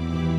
Bye.